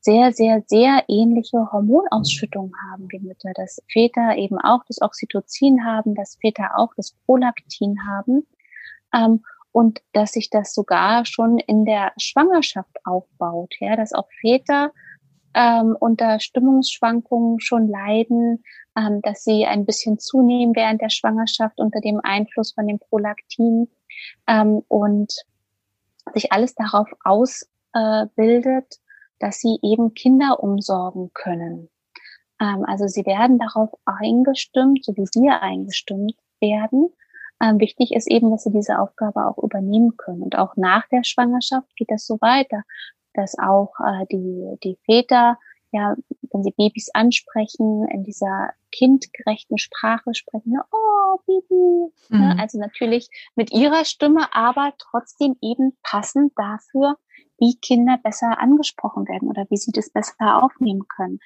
sehr, sehr, sehr ähnliche Hormonausschüttungen haben wie Mütter, dass Väter eben auch das Oxytocin haben, dass Väter auch das Prolaktin haben ähm, und dass sich das sogar schon in der Schwangerschaft aufbaut, ja, dass auch Väter ähm, unter Stimmungsschwankungen schon leiden, ähm, dass sie ein bisschen zunehmen während der Schwangerschaft unter dem Einfluss von dem Prolaktin ähm, und sich alles darauf ausbildet, äh, dass sie eben Kinder umsorgen können. Ähm, also sie werden darauf eingestimmt, so wie wir eingestimmt werden. Ähm, wichtig ist eben, dass sie diese Aufgabe auch übernehmen können. Und auch nach der Schwangerschaft geht das so weiter, dass auch äh, die, die Väter, ja, wenn sie Babys ansprechen, in dieser kindgerechten Sprache sprechen, oh, Baby. Ne? Mhm. Also natürlich mit ihrer Stimme, aber trotzdem eben passend dafür, wie Kinder besser angesprochen werden oder wie sie das besser aufnehmen können.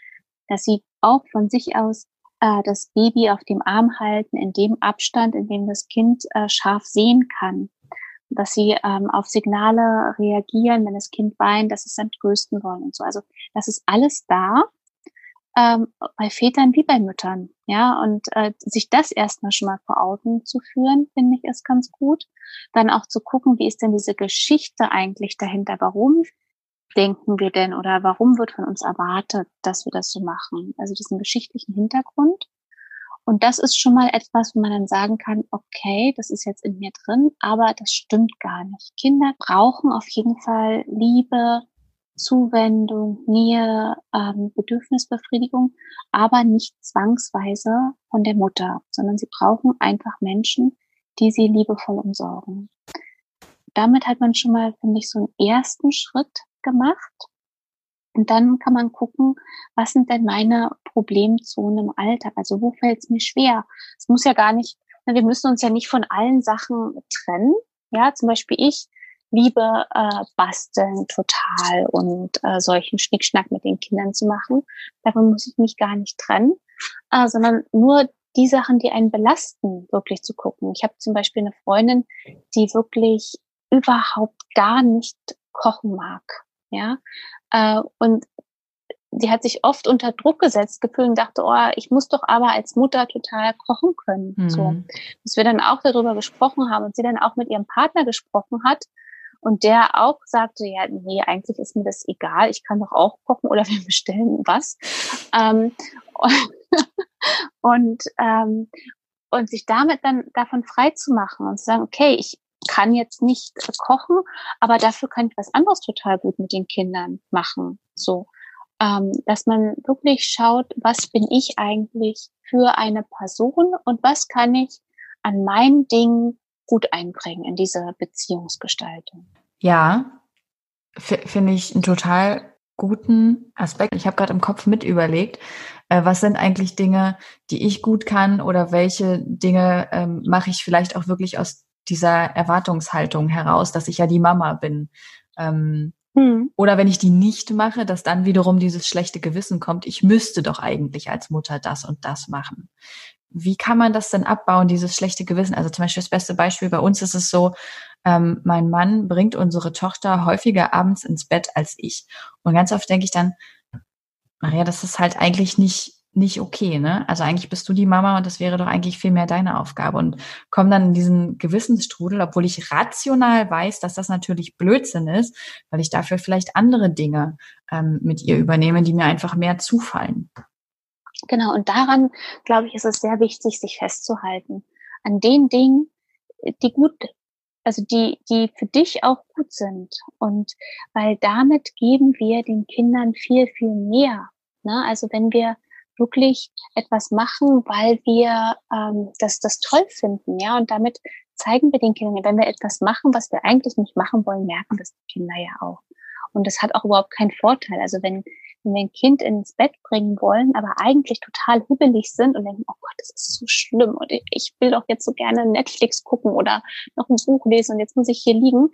Dass sie auch von sich aus äh, das Baby auf dem Arm halten, in dem Abstand, in dem das Kind äh, scharf sehen kann. Dass sie ähm, auf Signale reagieren, wenn das Kind weint, dass es dann trösten wollen und so. Also das ist alles da, ähm, bei Vätern wie bei Müttern. Ja, und äh, sich das erstmal schon mal vor Augen zu führen, finde ich, ist ganz gut. Dann auch zu gucken, wie ist denn diese Geschichte eigentlich dahinter? Warum denken wir denn oder warum wird von uns erwartet, dass wir das so machen? Also diesen geschichtlichen Hintergrund. Und das ist schon mal etwas, wo man dann sagen kann, okay, das ist jetzt in mir drin, aber das stimmt gar nicht. Kinder brauchen auf jeden Fall Liebe, Zuwendung, Nähe, ähm, Bedürfnisbefriedigung, aber nicht zwangsweise von der Mutter, sondern sie brauchen einfach Menschen, die sie liebevoll umsorgen. Damit hat man schon mal, finde ich, so einen ersten Schritt gemacht. Und dann kann man gucken, was sind denn meine Problemzonen im Alltag? Also wo fällt es mir schwer? Es muss ja gar nicht, wir müssen uns ja nicht von allen Sachen trennen. Ja, zum Beispiel ich liebe äh, Basteln total und äh, solchen Schnickschnack mit den Kindern zu machen. Davon muss ich mich gar nicht trennen, äh, sondern nur die Sachen, die einen belasten, wirklich zu gucken. Ich habe zum Beispiel eine Freundin, die wirklich überhaupt gar nicht kochen mag. Ja, äh, und die hat sich oft unter Druck gesetzt gefühlt und dachte, oh, ich muss doch aber als Mutter total kochen können. Mhm. So, dass wir dann auch darüber gesprochen haben und sie dann auch mit ihrem Partner gesprochen hat und der auch sagte, ja, nee, eigentlich ist mir das egal, ich kann doch auch kochen oder wir bestellen was. Ähm, und, ähm, und sich damit dann davon frei zu machen und zu sagen, okay, ich kann jetzt nicht kochen, aber dafür kann ich was anderes total gut mit den Kindern machen. So, ähm, dass man wirklich schaut, was bin ich eigentlich für eine Person und was kann ich an meinen Dingen gut einbringen in diese Beziehungsgestaltung. Ja, finde ich einen total guten Aspekt. Ich habe gerade im Kopf mit überlegt, äh, was sind eigentlich Dinge, die ich gut kann oder welche Dinge ähm, mache ich vielleicht auch wirklich aus dieser Erwartungshaltung heraus, dass ich ja die Mama bin. Ähm, hm. Oder wenn ich die nicht mache, dass dann wiederum dieses schlechte Gewissen kommt, ich müsste doch eigentlich als Mutter das und das machen wie kann man das denn abbauen, dieses schlechte Gewissen? Also zum Beispiel das beste Beispiel bei uns ist es so, ähm, mein Mann bringt unsere Tochter häufiger abends ins Bett als ich. Und ganz oft denke ich dann, Maria, das ist halt eigentlich nicht nicht okay, ne? Also eigentlich bist du die Mama und das wäre doch eigentlich viel mehr deine Aufgabe und komme dann in diesen Gewissensstrudel, obwohl ich rational weiß, dass das natürlich Blödsinn ist, weil ich dafür vielleicht andere Dinge ähm, mit ihr übernehme, die mir einfach mehr zufallen. Genau, und daran, glaube ich, ist es sehr wichtig, sich festzuhalten. An den Dingen, die gut, also die, die für dich auch gut sind. Und weil damit geben wir den Kindern viel, viel mehr. Ne? Also wenn wir wirklich etwas machen, weil wir ähm, das, das toll finden, ja, und damit zeigen wir den Kindern, wenn wir etwas machen, was wir eigentlich nicht machen wollen, merken das die Kinder ja auch. Und das hat auch überhaupt keinen Vorteil. Also wenn wenn wir ein Kind ins Bett bringen wollen, aber eigentlich total hibbelig sind und denken, oh Gott, das ist so schlimm und ich will doch jetzt so gerne Netflix gucken oder noch ein Buch lesen und jetzt muss ich hier liegen,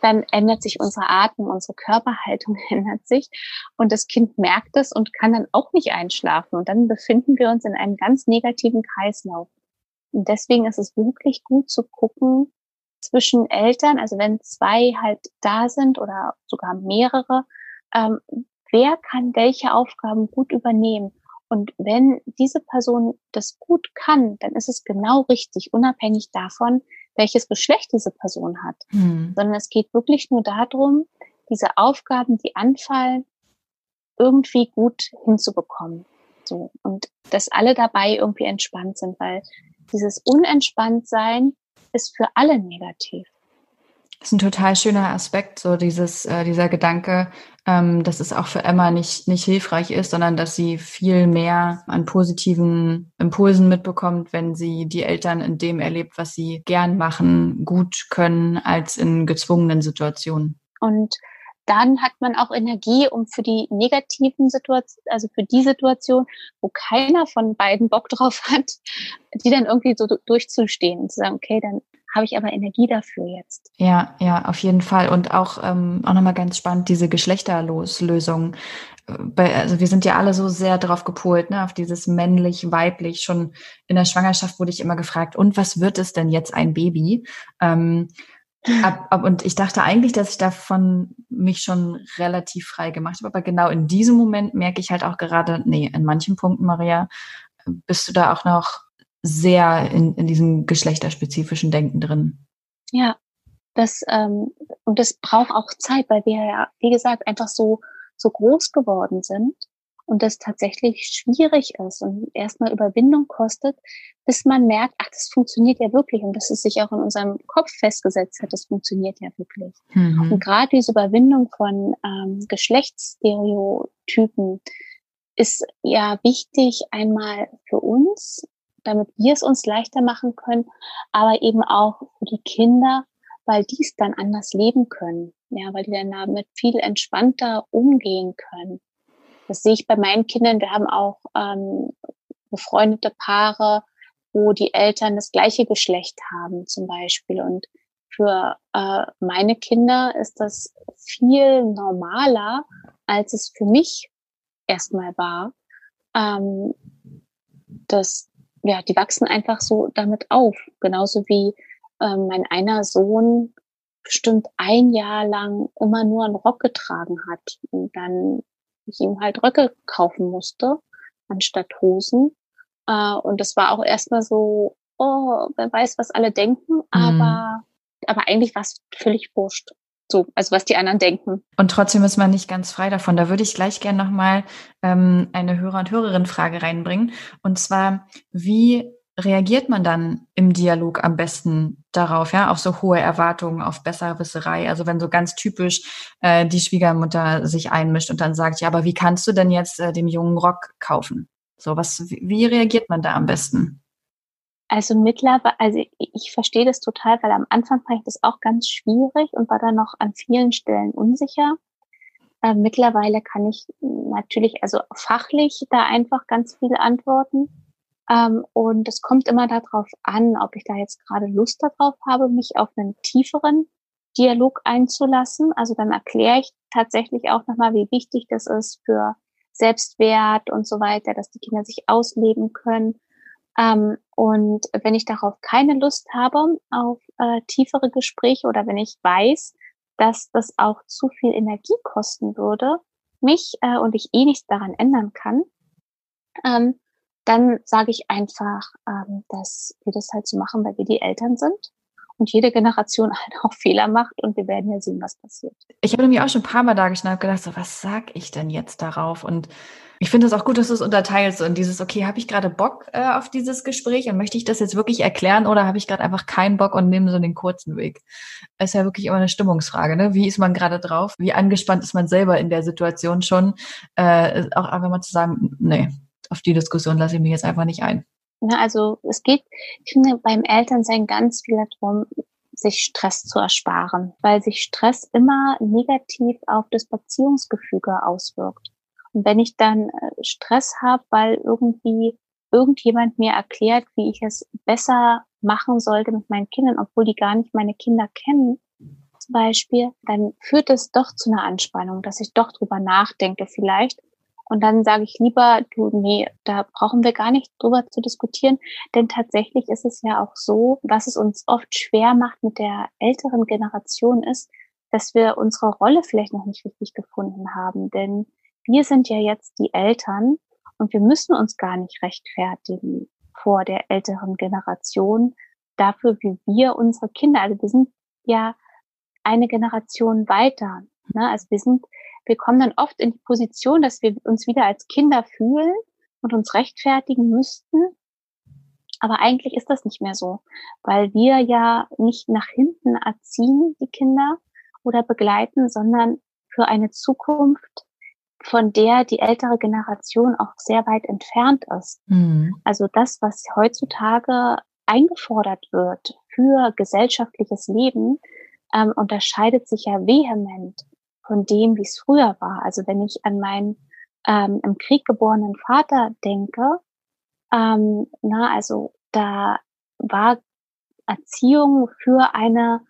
dann ändert sich unsere Atmung, unsere Körperhaltung ändert sich und das Kind merkt es und kann dann auch nicht einschlafen und dann befinden wir uns in einem ganz negativen Kreislauf. Und deswegen ist es wirklich gut zu gucken zwischen Eltern, also wenn zwei halt da sind oder sogar mehrere, ähm, wer kann welche Aufgaben gut übernehmen. Und wenn diese Person das gut kann, dann ist es genau richtig, unabhängig davon, welches Geschlecht diese Person hat. Mhm. Sondern es geht wirklich nur darum, diese Aufgaben, die anfallen, irgendwie gut hinzubekommen. So. Und dass alle dabei irgendwie entspannt sind, weil dieses Unentspanntsein ist für alle negativ. Das ist ein total schöner Aspekt, so dieses, äh, dieser Gedanke, ähm, dass es auch für Emma nicht, nicht hilfreich ist, sondern dass sie viel mehr an positiven Impulsen mitbekommt, wenn sie die Eltern in dem erlebt, was sie gern machen, gut können, als in gezwungenen Situationen. Und dann hat man auch Energie, um für die negativen Situationen, also für die Situation, wo keiner von beiden Bock drauf hat, die dann irgendwie so durchzustehen und zu sagen, okay, dann habe ich aber Energie dafür jetzt. Ja, ja, auf jeden Fall. Und auch, ähm, auch nochmal ganz spannend, diese Geschlechterloslösung. Also wir sind ja alle so sehr drauf gepolt, ne, auf dieses männlich, weiblich. Schon in der Schwangerschaft wurde ich immer gefragt, und was wird es denn jetzt ein Baby? Ähm, ab, ab, und ich dachte eigentlich, dass ich davon mich schon relativ frei gemacht habe. Aber genau in diesem Moment merke ich halt auch gerade, nee, in manchen Punkten, Maria, bist du da auch noch sehr in, in diesem geschlechterspezifischen Denken drin. Ja, das ähm, und das braucht auch Zeit, weil wir ja, wie gesagt, einfach so so groß geworden sind und das tatsächlich schwierig ist und erstmal Überwindung kostet, bis man merkt, ach, das funktioniert ja wirklich und dass es sich auch in unserem Kopf festgesetzt hat, das funktioniert ja wirklich. Mhm. Und gerade diese Überwindung von ähm, Geschlechtsstereotypen ist ja wichtig einmal für uns, damit wir es uns leichter machen können, aber eben auch für die Kinder, weil die es dann anders leben können. Ja, weil die dann damit viel entspannter umgehen können. Das sehe ich bei meinen Kindern. Wir haben auch ähm, befreundete Paare, wo die Eltern das gleiche Geschlecht haben zum Beispiel. Und für äh, meine Kinder ist das viel normaler, als es für mich erstmal war. Ähm, dass ja, die wachsen einfach so damit auf. Genauso wie ähm, mein einer Sohn bestimmt ein Jahr lang immer nur einen Rock getragen hat und dann ich ihm halt Röcke kaufen musste anstatt Hosen. Äh, und das war auch erstmal so, oh, wer weiß, was alle denken, mhm. aber, aber eigentlich war es völlig wurscht. So, also was die anderen denken. Und trotzdem ist man nicht ganz frei davon. Da würde ich gleich gerne nochmal ähm, eine Hörer- und Hörerin-Frage reinbringen. Und zwar, wie reagiert man dann im Dialog am besten darauf, ja, auf so hohe Erwartungen, auf Besserwisserei? Also wenn so ganz typisch äh, die Schwiegermutter sich einmischt und dann sagt, ja, aber wie kannst du denn jetzt äh, den jungen Rock kaufen? So, was, wie reagiert man da am besten? Also mittlerweile, also ich verstehe das total, weil am Anfang fand ich das auch ganz schwierig und war dann noch an vielen Stellen unsicher. Äh, mittlerweile kann ich natürlich, also fachlich da einfach ganz viel antworten. Ähm, und es kommt immer darauf an, ob ich da jetzt gerade Lust darauf habe, mich auf einen tieferen Dialog einzulassen. Also dann erkläre ich tatsächlich auch nochmal, wie wichtig das ist für Selbstwert und so weiter, dass die Kinder sich ausleben können ähm, und wenn ich darauf keine Lust habe, auf äh, tiefere Gespräche oder wenn ich weiß, dass das auch zu viel Energie kosten würde, mich äh, und ich eh nichts daran ändern kann, ähm, dann sage ich einfach, ähm, dass wir das halt so machen, weil wir die Eltern sind und jede Generation halt auch Fehler macht und wir werden ja sehen, was passiert. Ich habe nämlich auch schon ein paar Mal da und gedacht, so, was sag ich denn jetzt darauf? Und ich finde es auch gut, dass du es unterteilst und dieses, okay, habe ich gerade Bock äh, auf dieses Gespräch und möchte ich das jetzt wirklich erklären oder habe ich gerade einfach keinen Bock und nehme so den kurzen Weg? Ist ja wirklich immer eine Stimmungsfrage, ne? Wie ist man gerade drauf? Wie angespannt ist man selber in der Situation schon? Äh, auch einfach mal zu sagen, nee, auf die Diskussion lasse ich mich jetzt einfach nicht ein. Ja, also es geht, ich finde, beim Elternsein ganz viel darum, sich Stress zu ersparen, weil sich Stress immer negativ auf das Beziehungsgefüge auswirkt. Wenn ich dann äh, Stress habe, weil irgendwie irgendjemand mir erklärt, wie ich es besser machen sollte mit meinen Kindern, obwohl die gar nicht meine Kinder kennen, zum Beispiel, dann führt es doch zu einer Anspannung, dass ich doch drüber nachdenke vielleicht. Und dann sage ich lieber, du, nee, da brauchen wir gar nicht drüber zu diskutieren, denn tatsächlich ist es ja auch so, was es uns oft schwer macht mit der älteren Generation ist, dass wir unsere Rolle vielleicht noch nicht richtig gefunden haben. Denn wir sind ja jetzt die Eltern und wir müssen uns gar nicht rechtfertigen vor der älteren Generation dafür, wie wir unsere Kinder, also wir sind ja eine Generation weiter. Ne? Also wir sind, wir kommen dann oft in die Position, dass wir uns wieder als Kinder fühlen und uns rechtfertigen müssten, Aber eigentlich ist das nicht mehr so, weil wir ja nicht nach hinten erziehen, die Kinder oder begleiten, sondern für eine Zukunft, von der die ältere Generation auch sehr weit entfernt ist. Mhm. Also das, was heutzutage eingefordert wird für gesellschaftliches Leben, ähm, unterscheidet sich ja vehement von dem, wie es früher war. Also wenn ich an meinen ähm, im Krieg geborenen Vater denke, ähm, na, also da war Erziehung für eine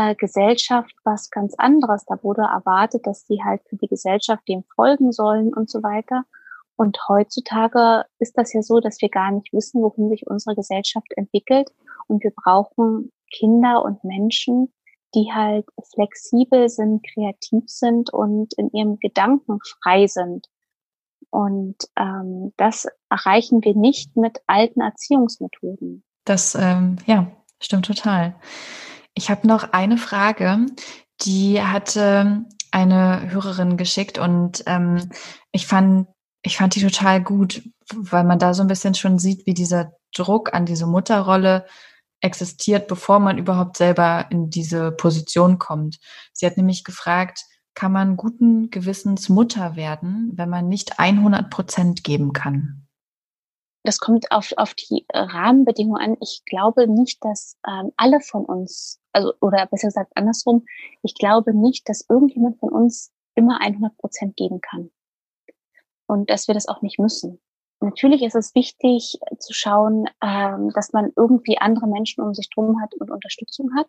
äh, Gesellschaft was ganz anderes. Da wurde erwartet, dass sie halt für die Gesellschaft dem folgen sollen und so weiter. Und heutzutage ist das ja so, dass wir gar nicht wissen, wohin sich unsere Gesellschaft entwickelt. Und wir brauchen Kinder und Menschen, die halt flexibel sind, kreativ sind und in ihrem Gedanken frei sind. Und ähm, das erreichen wir nicht mit alten Erziehungsmethoden. Das, ähm, ja, stimmt total. Ich habe noch eine Frage, die hatte eine Hörerin geschickt und ähm, ich fand, ich fand die total gut, weil man da so ein bisschen schon sieht, wie dieser Druck an diese Mutterrolle existiert, bevor man überhaupt selber in diese Position kommt. Sie hat nämlich gefragt, kann man guten Gewissens Mutter werden, wenn man nicht 100 Prozent geben kann? Das kommt auf, auf die Rahmenbedingungen an. Ich glaube nicht, dass ähm, alle von uns, also oder besser gesagt andersrum, ich glaube nicht, dass irgendjemand von uns immer 100 Prozent geben kann und dass wir das auch nicht müssen. Natürlich ist es wichtig zu schauen, ähm, dass man irgendwie andere Menschen um sich drum hat und Unterstützung hat.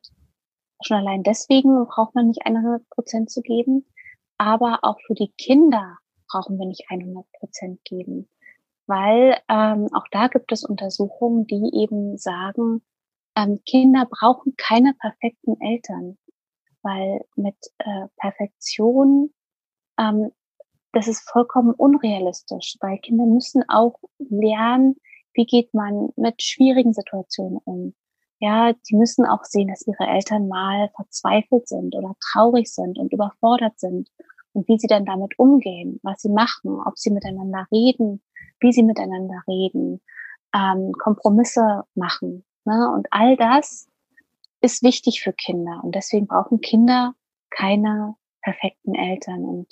Schon allein deswegen braucht man nicht 100 Prozent zu geben. Aber auch für die Kinder brauchen wir nicht 100 Prozent geben. Weil ähm, auch da gibt es Untersuchungen, die eben sagen, ähm, Kinder brauchen keine perfekten Eltern. Weil mit äh, Perfektion ähm, das ist vollkommen unrealistisch, weil Kinder müssen auch lernen, wie geht man mit schwierigen Situationen um. Ja, die müssen auch sehen, dass ihre Eltern mal verzweifelt sind oder traurig sind und überfordert sind und wie sie dann damit umgehen, was sie machen, ob sie miteinander reden, wie sie miteinander reden, ähm, Kompromisse machen. Ne? Und all das ist wichtig für Kinder und deswegen brauchen Kinder keine perfekten Eltern und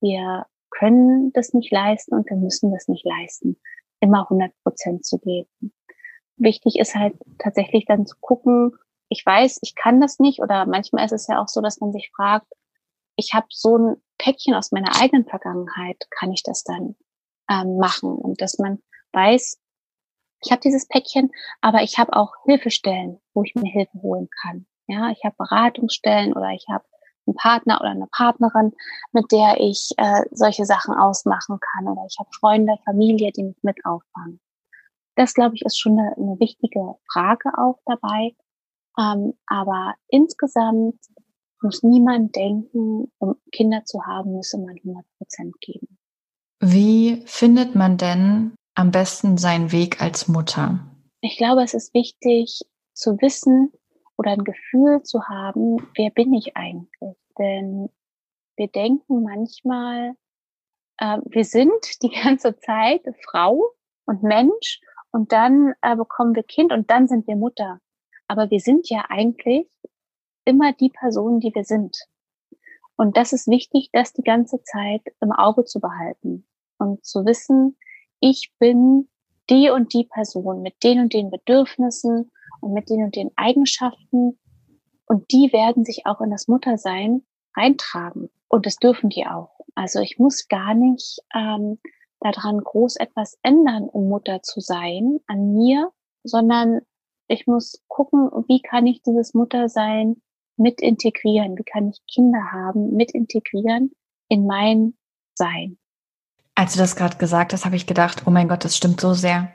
wir können das nicht leisten und wir müssen das nicht leisten, immer 100 Prozent zu geben. Wichtig ist halt tatsächlich dann zu gucken, ich weiß, ich kann das nicht oder manchmal ist es ja auch so, dass man sich fragt, ich habe so ein Päckchen aus meiner eigenen Vergangenheit, kann ich das dann ähm, machen? Und dass man weiß, ich habe dieses Päckchen, aber ich habe auch Hilfestellen, wo ich mir Hilfe holen kann. Ja, ich habe Beratungsstellen oder ich habe einen Partner oder eine Partnerin, mit der ich äh, solche Sachen ausmachen kann. Oder ich habe Freunde, Familie, die mich mit auffangen. Das, glaube ich, ist schon eine, eine wichtige Frage auch dabei. Ähm, aber insgesamt muss niemand denken, um Kinder zu haben, müsse man 100 Prozent geben. Wie findet man denn am besten seinen Weg als Mutter? Ich glaube, es ist wichtig zu wissen, oder ein Gefühl zu haben, wer bin ich eigentlich? Denn wir denken manchmal, äh, wir sind die ganze Zeit Frau und Mensch und dann äh, bekommen wir Kind und dann sind wir Mutter. Aber wir sind ja eigentlich immer die Person, die wir sind. Und das ist wichtig, das die ganze Zeit im Auge zu behalten und zu wissen, ich bin die und die Person mit den und den Bedürfnissen und mit den und den Eigenschaften. Und die werden sich auch in das Muttersein eintragen. Und das dürfen die auch. Also ich muss gar nicht ähm, daran groß etwas ändern, um Mutter zu sein an mir, sondern ich muss gucken, wie kann ich dieses Muttersein mit integrieren? Wie kann ich Kinder haben, mit integrieren in mein Sein? Als du das gerade gesagt hast, habe ich gedacht, oh mein Gott, das stimmt so sehr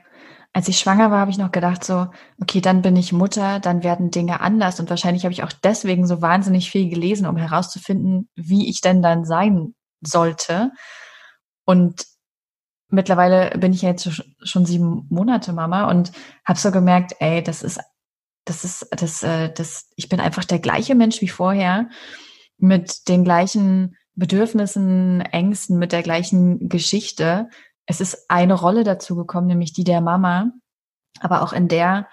als ich schwanger war, habe ich noch gedacht, so, okay, dann bin ich Mutter, dann werden Dinge anders. Und wahrscheinlich habe ich auch deswegen so wahnsinnig viel gelesen, um herauszufinden, wie ich denn dann sein sollte. Und mittlerweile bin ich ja jetzt schon sieben Monate Mama und habe so gemerkt, ey, das ist, das ist, das, äh, das, ich bin einfach der gleiche Mensch wie vorher, mit den gleichen Bedürfnissen, Ängsten, mit der gleichen Geschichte es ist eine Rolle dazu gekommen, nämlich die der Mama. aber auch in der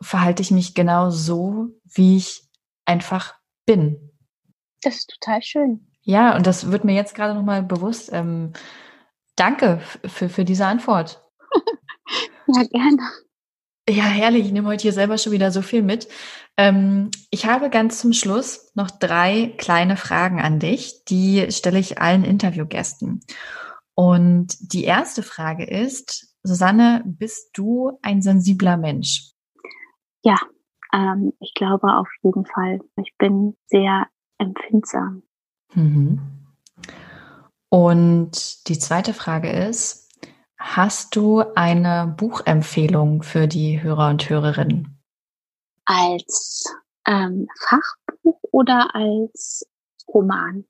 verhalte ich mich genau so, wie ich einfach bin. Das ist total schön. Ja, und das wird mir jetzt gerade nochmal bewusst. Ähm, danke für, für diese Antwort. ja, gerne. Ja, herrlich. Ich nehme heute hier selber schon wieder so viel mit. Ähm, ich habe ganz zum Schluss noch drei kleine Fragen an dich. Die stelle ich allen Interviewgästen. Und die erste Frage ist, Susanne, bist du ein sensibler Mensch? Ja, ähm, ich glaube auf jeden Fall. Ich bin sehr empfindsam. Mhm. Und die zweite Frage ist, Hast du eine Buchempfehlung für die Hörer und Hörerinnen? Als ähm, Fachbuch oder als Roman?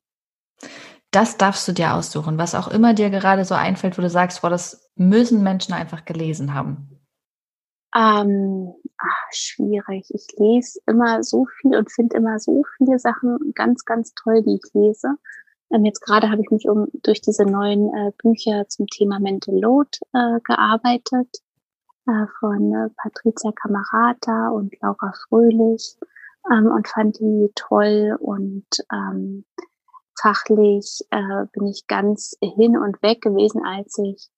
Das darfst du dir aussuchen, was auch immer dir gerade so einfällt, wo du sagst, boah, das müssen Menschen einfach gelesen haben. Ähm, ach, schwierig. Ich lese immer so viel und finde immer so viele Sachen ganz, ganz toll, die ich lese. Ähm, jetzt gerade habe ich mich um durch diese neuen äh, Bücher zum Thema Mental Load äh, gearbeitet äh, von äh, Patricia Camarata und Laura Fröhlich ähm, und fand die toll und ähm, fachlich äh, bin ich ganz hin und weg gewesen, als ich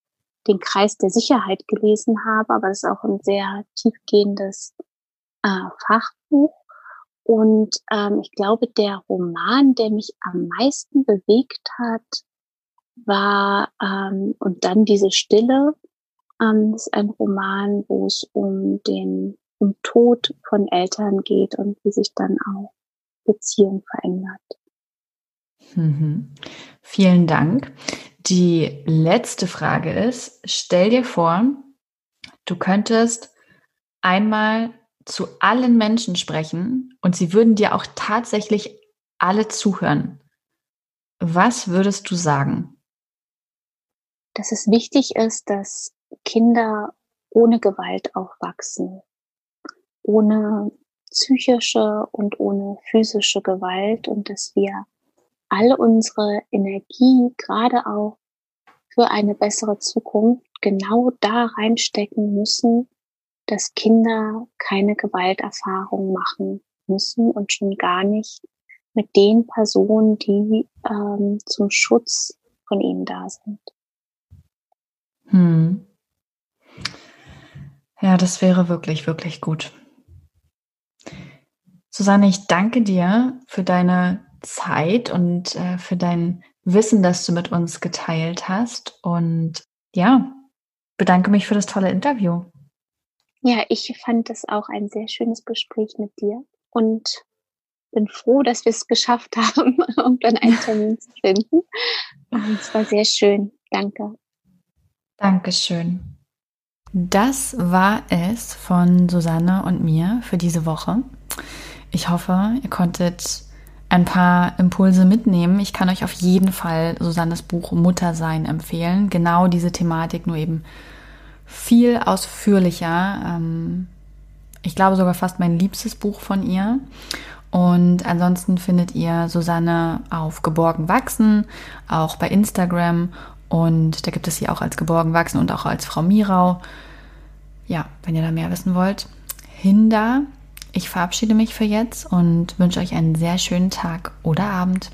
den Kreis der Sicherheit gelesen habe, aber das ist auch ein sehr tiefgehendes äh, Fachbuch. Und ähm, ich glaube, der Roman, der mich am meisten bewegt hat, war ähm, und dann diese Stille. Ähm, ist ein Roman, wo es um den um Tod von Eltern geht und wie sich dann auch Beziehung verändert. Mhm. Vielen Dank. Die letzte Frage ist, stell dir vor, du könntest einmal zu allen Menschen sprechen und sie würden dir auch tatsächlich alle zuhören, was würdest du sagen? Dass es wichtig ist, dass Kinder ohne Gewalt aufwachsen, ohne psychische und ohne physische Gewalt und dass wir alle unsere Energie gerade auch für eine bessere Zukunft genau da reinstecken müssen, dass Kinder keine Gewalterfahrung machen müssen und schon gar nicht mit den Personen, die ähm, zum Schutz von ihnen da sind. Hm. Ja, das wäre wirklich, wirklich gut. Susanne, ich danke dir für deine Zeit und äh, für dein Wissen, das du mit uns geteilt hast. Und ja, bedanke mich für das tolle Interview. Ja, ich fand das auch ein sehr schönes Gespräch mit dir und bin froh, dass wir es geschafft haben, um dann einen Termin zu finden. Es war sehr schön. Danke. Dankeschön. Das war es von Susanne und mir für diese Woche. Ich hoffe, ihr konntet ein paar Impulse mitnehmen. Ich kann euch auf jeden Fall Susannes Buch Muttersein empfehlen. Genau diese Thematik, nur eben viel ausführlicher. Ähm, ich glaube sogar fast mein liebstes Buch von ihr. Und ansonsten findet ihr Susanne auf Geborgen Wachsen, auch bei Instagram. Und da gibt es sie auch als Geborgen Wachsen und auch als Frau Mirau. Ja, wenn ihr da mehr wissen wollt, hin da. Ich verabschiede mich für jetzt und wünsche euch einen sehr schönen Tag oder Abend.